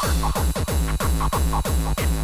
Thank you.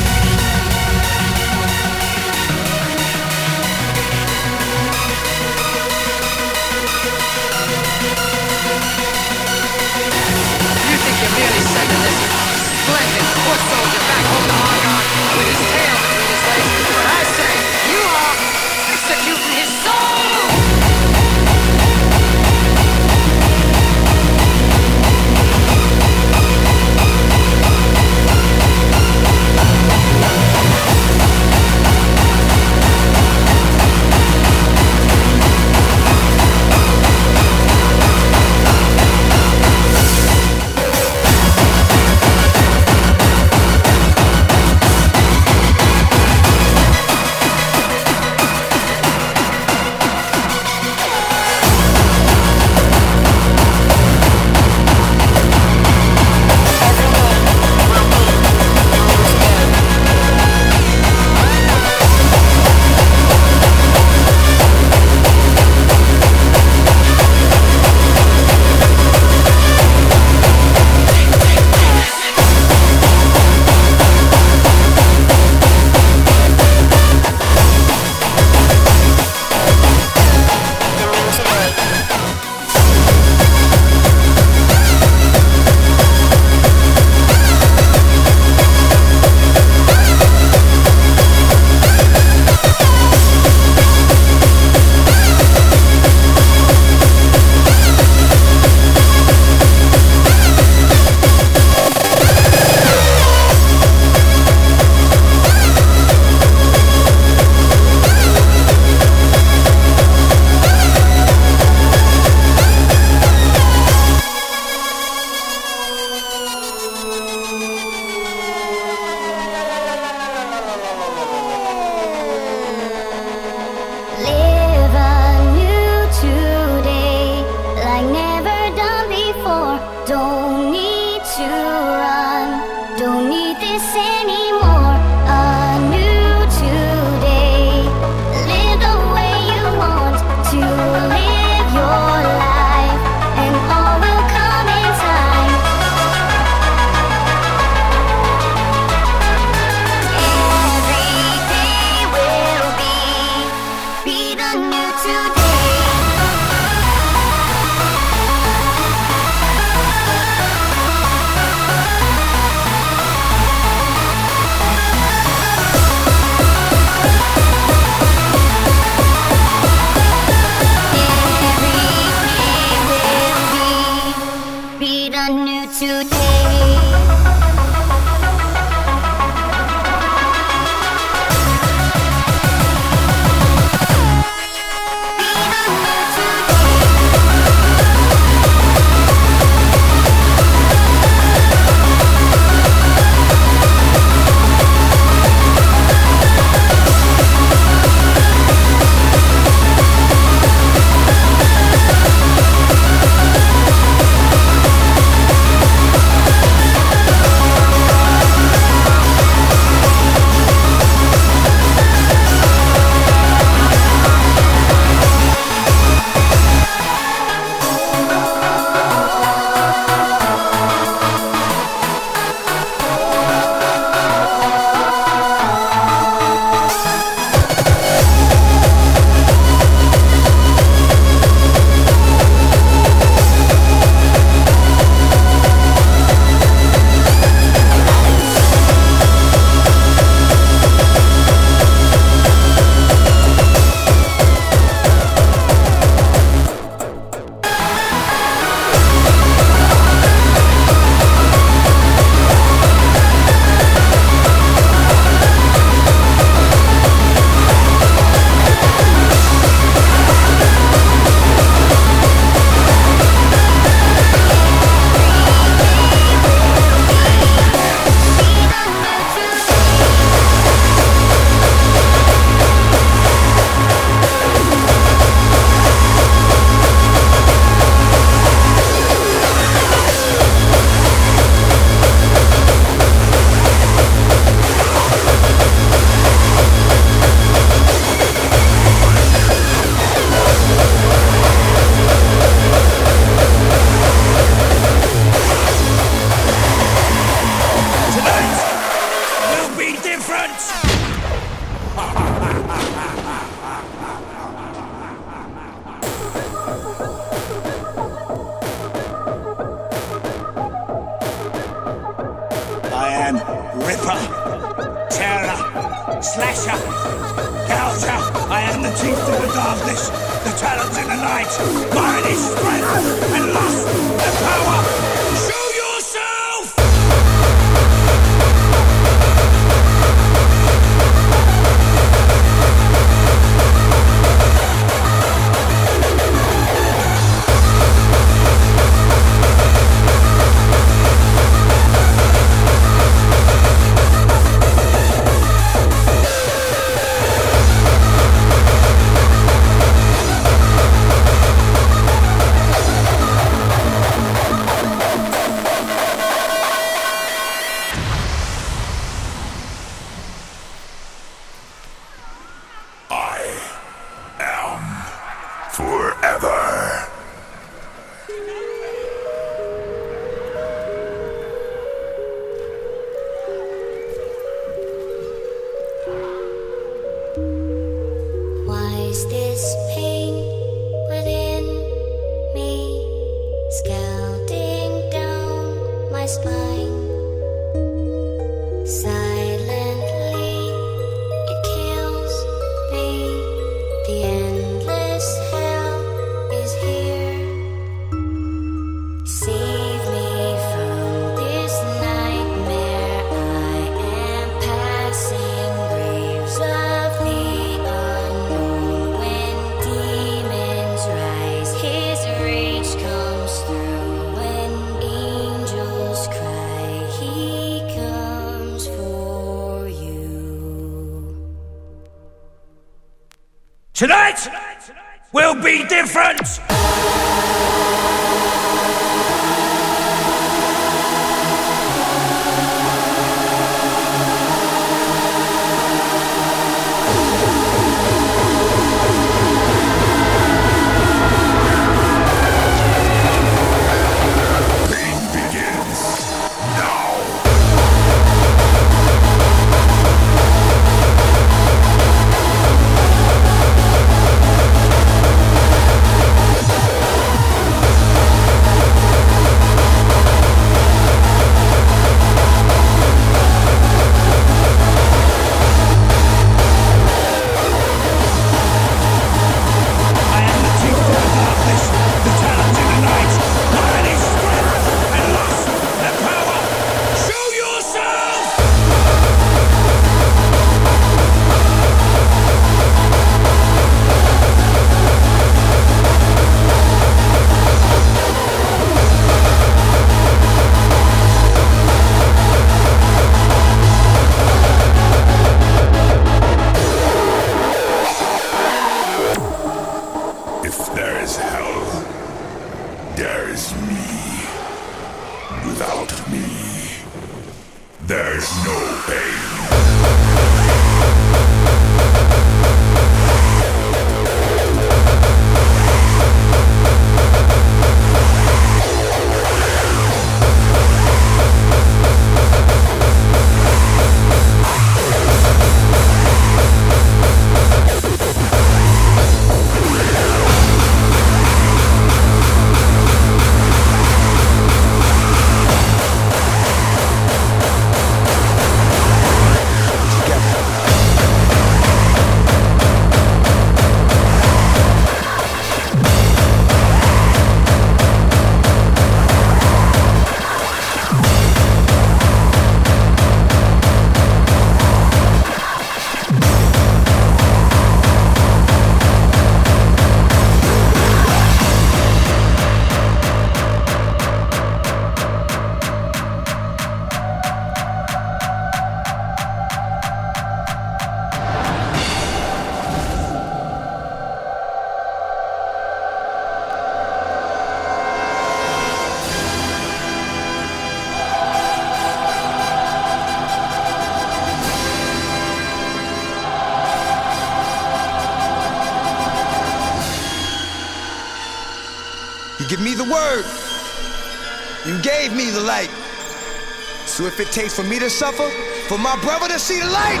So if it takes for me to suffer, for my brother to see the light,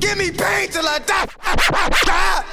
give me pain till I die.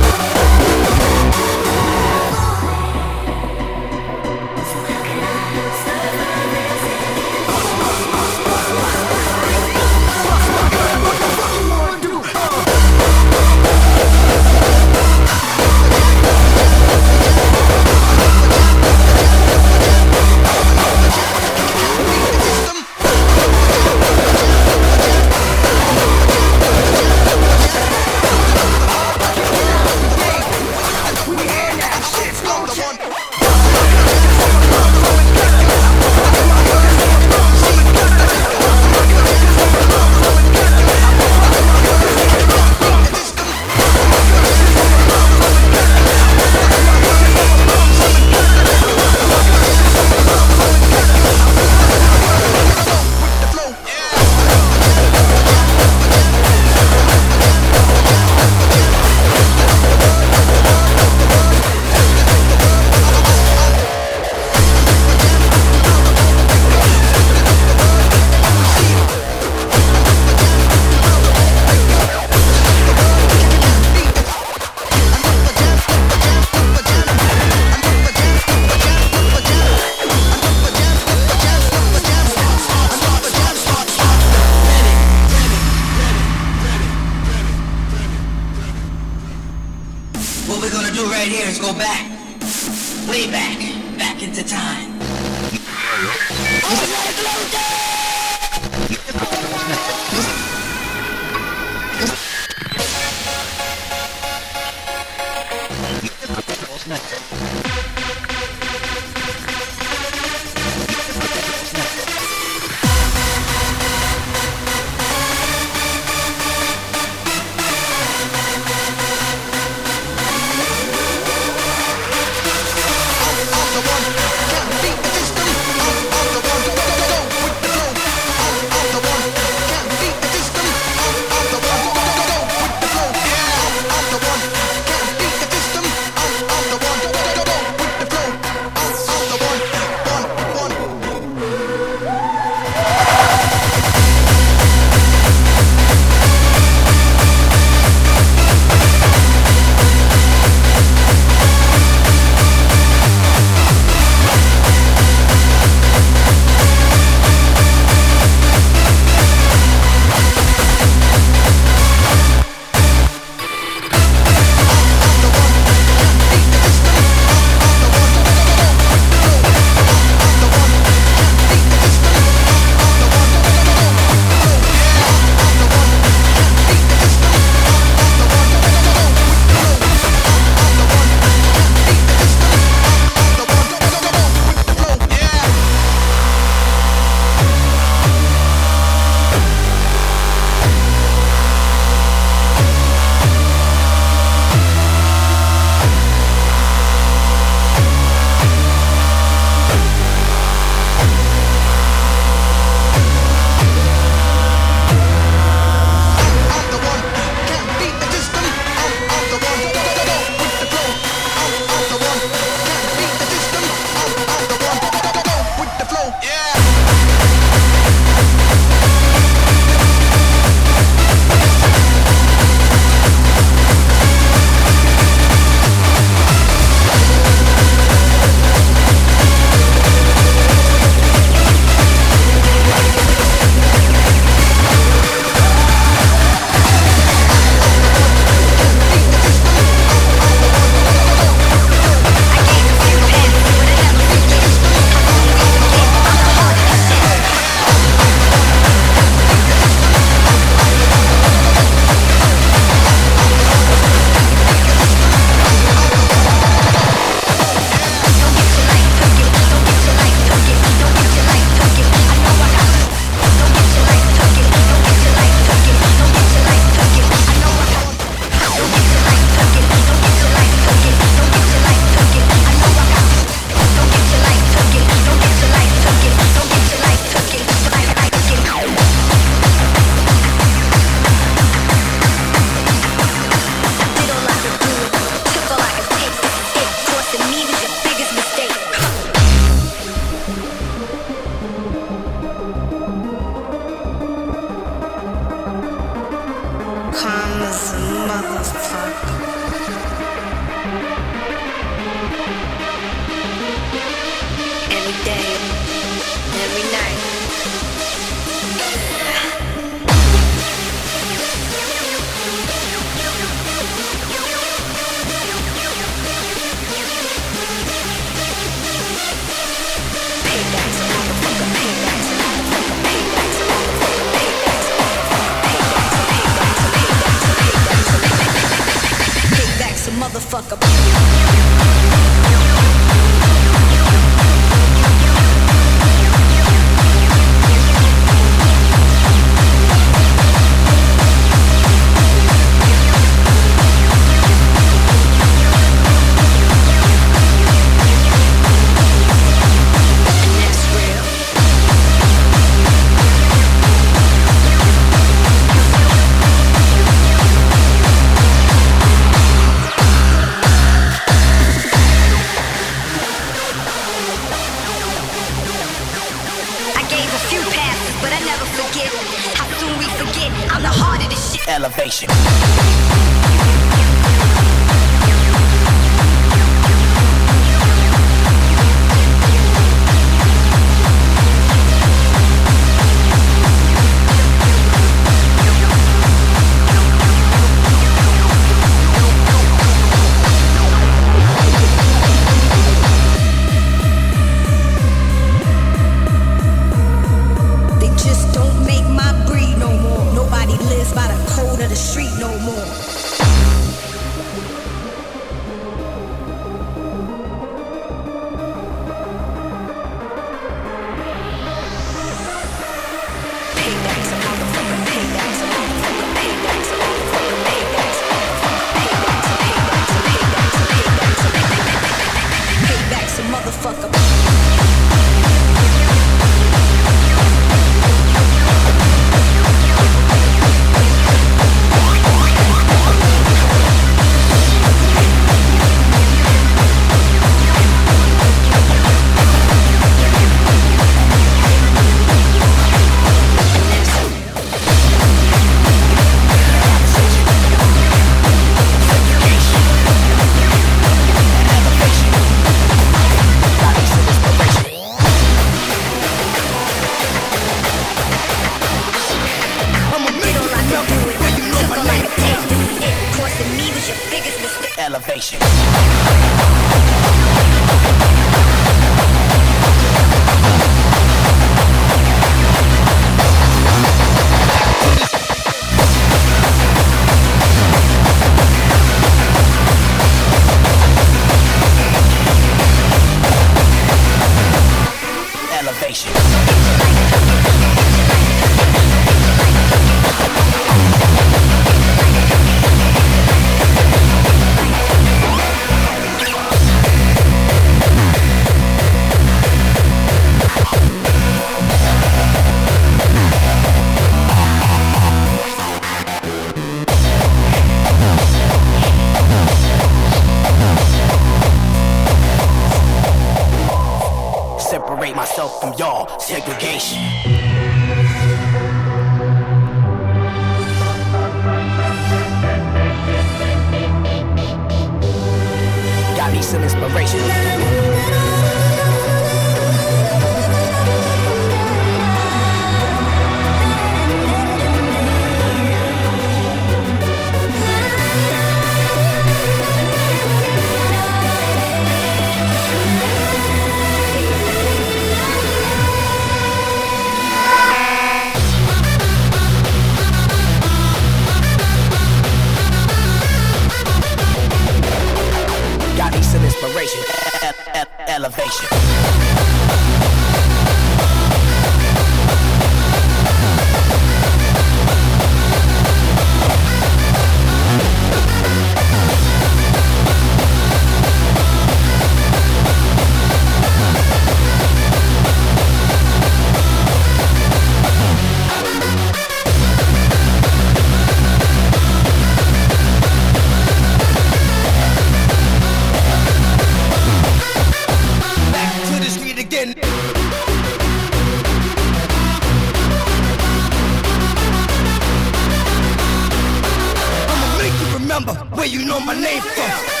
where you know my name from.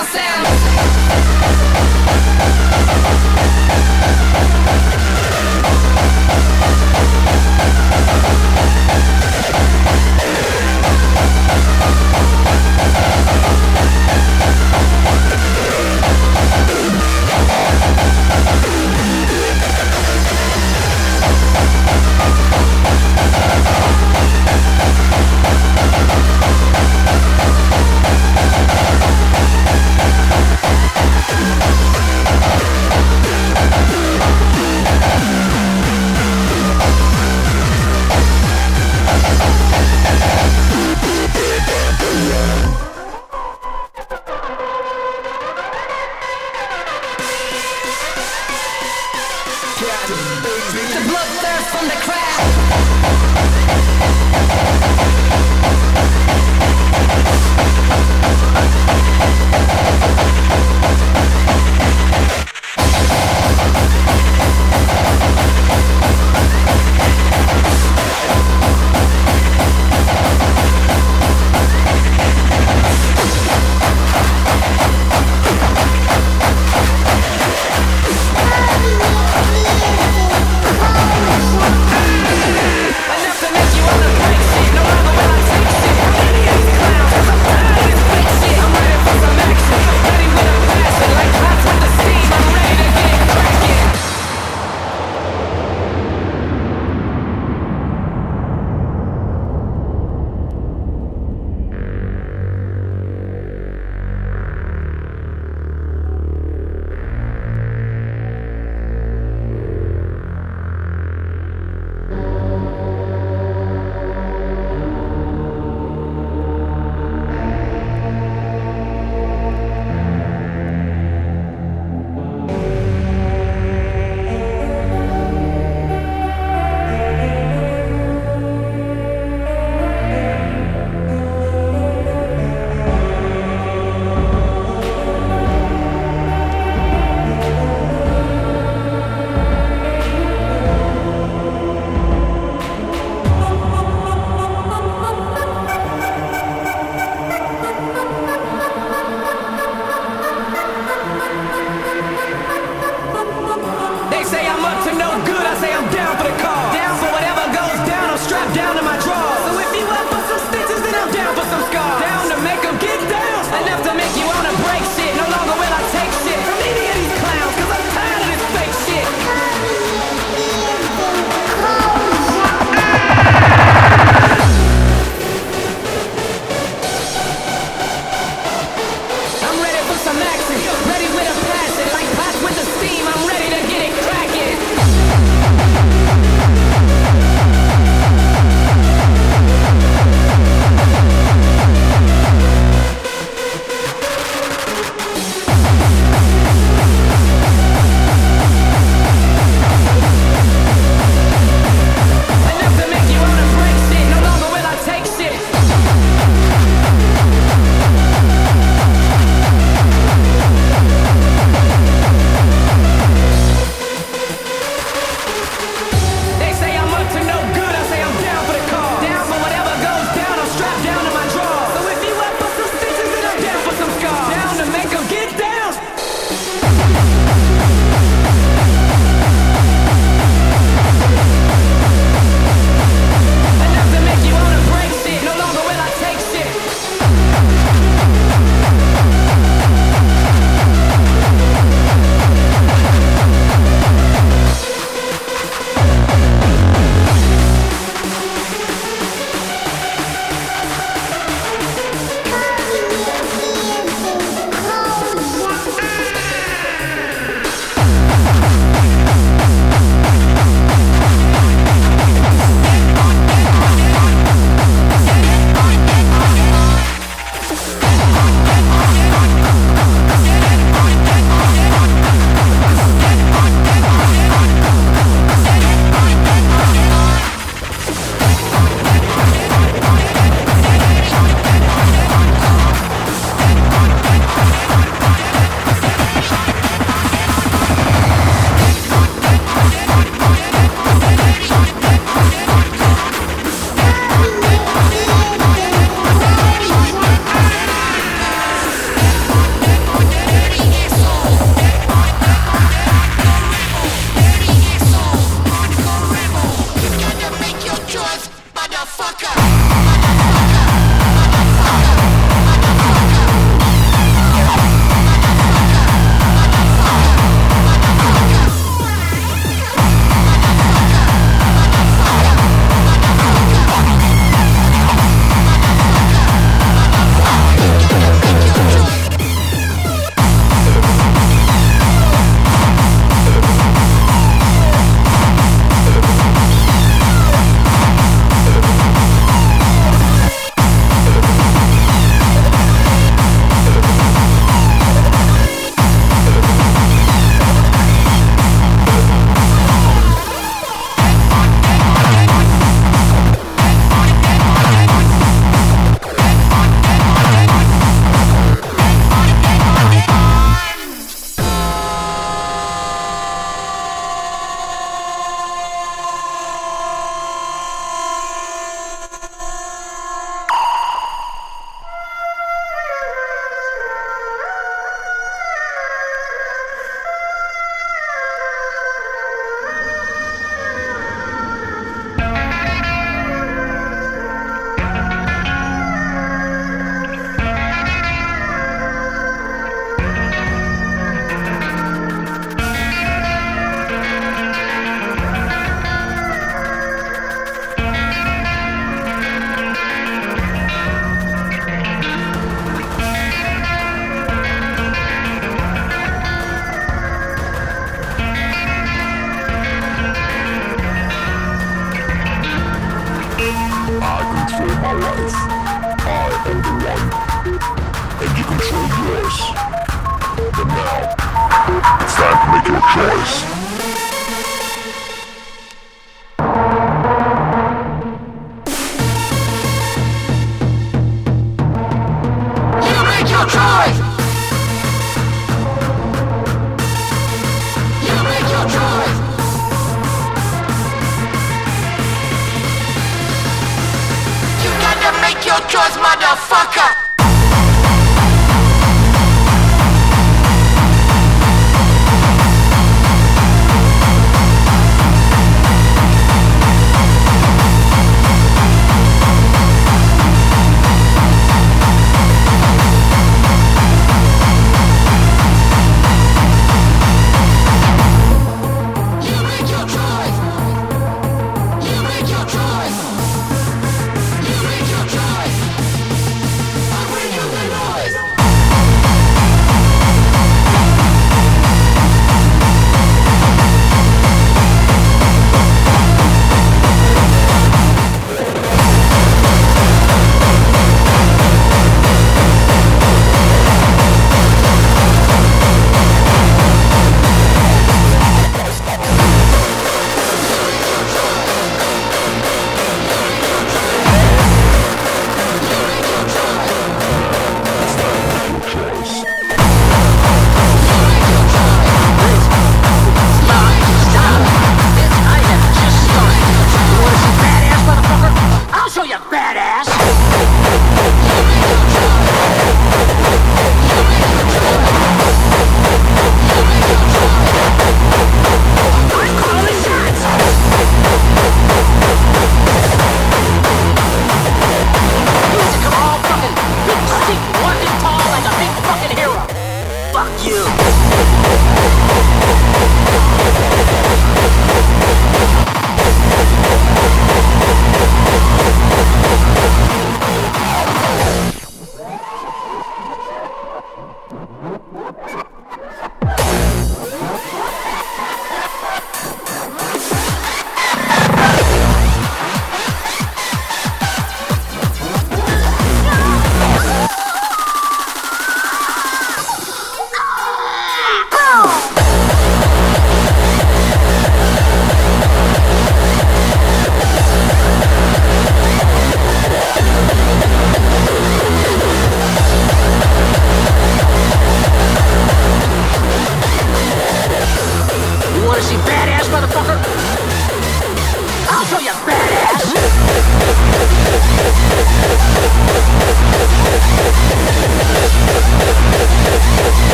Marcelo.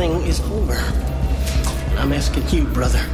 thing is over. I'm asking you, brother.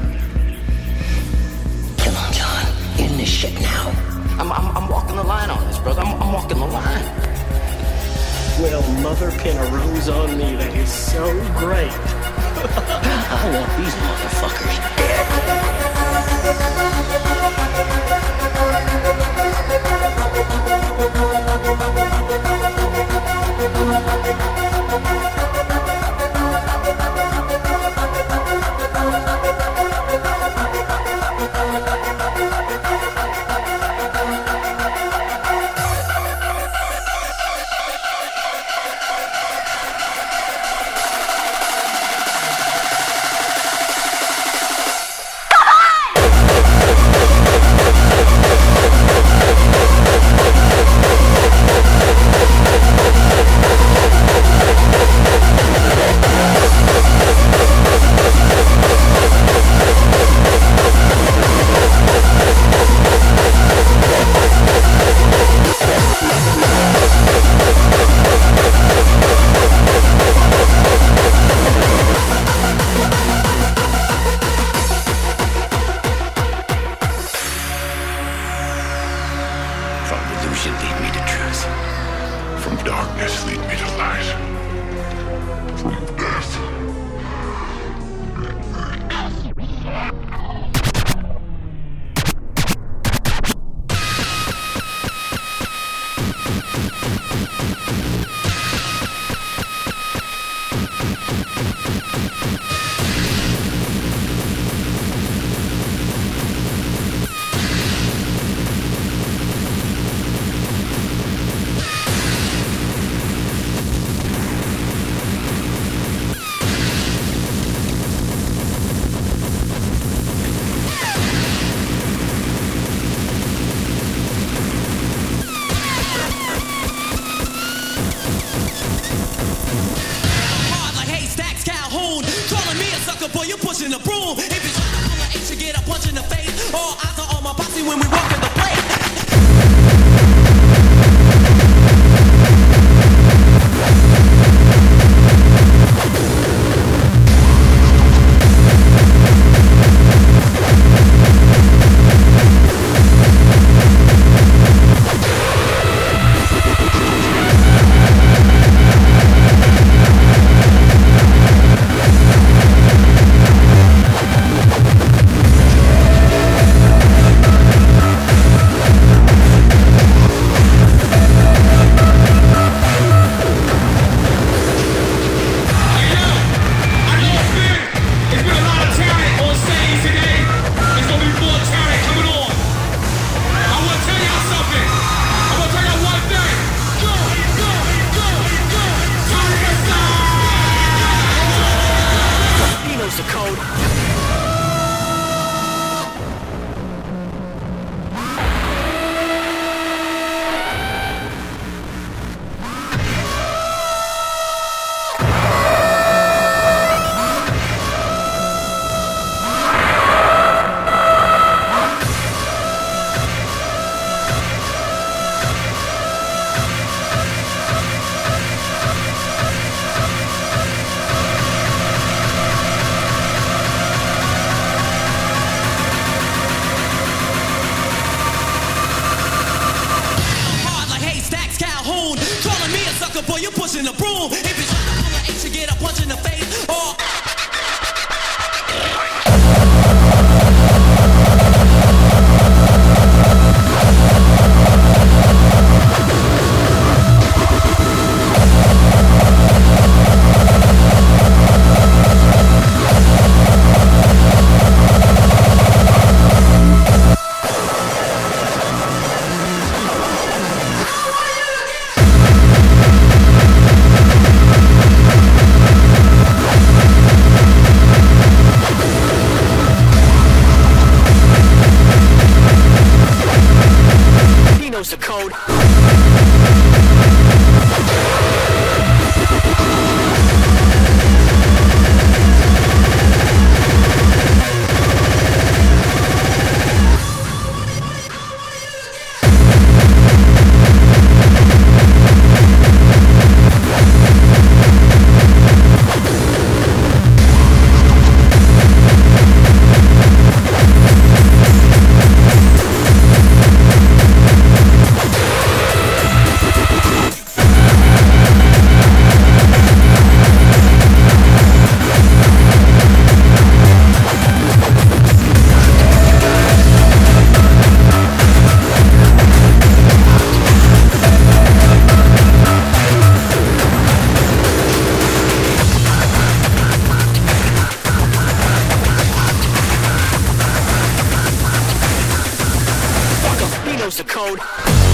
Knows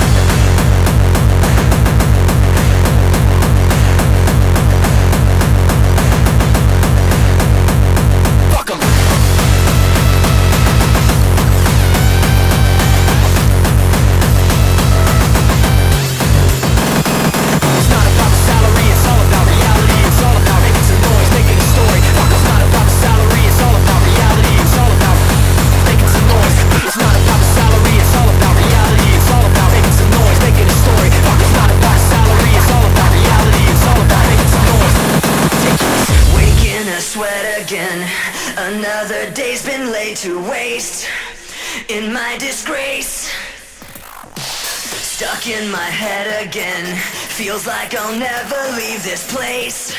stuck in my head again. Feels like I'll never leave this place.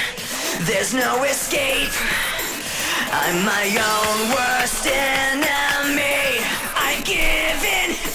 There's no escape. I'm my own worst enemy. I give in.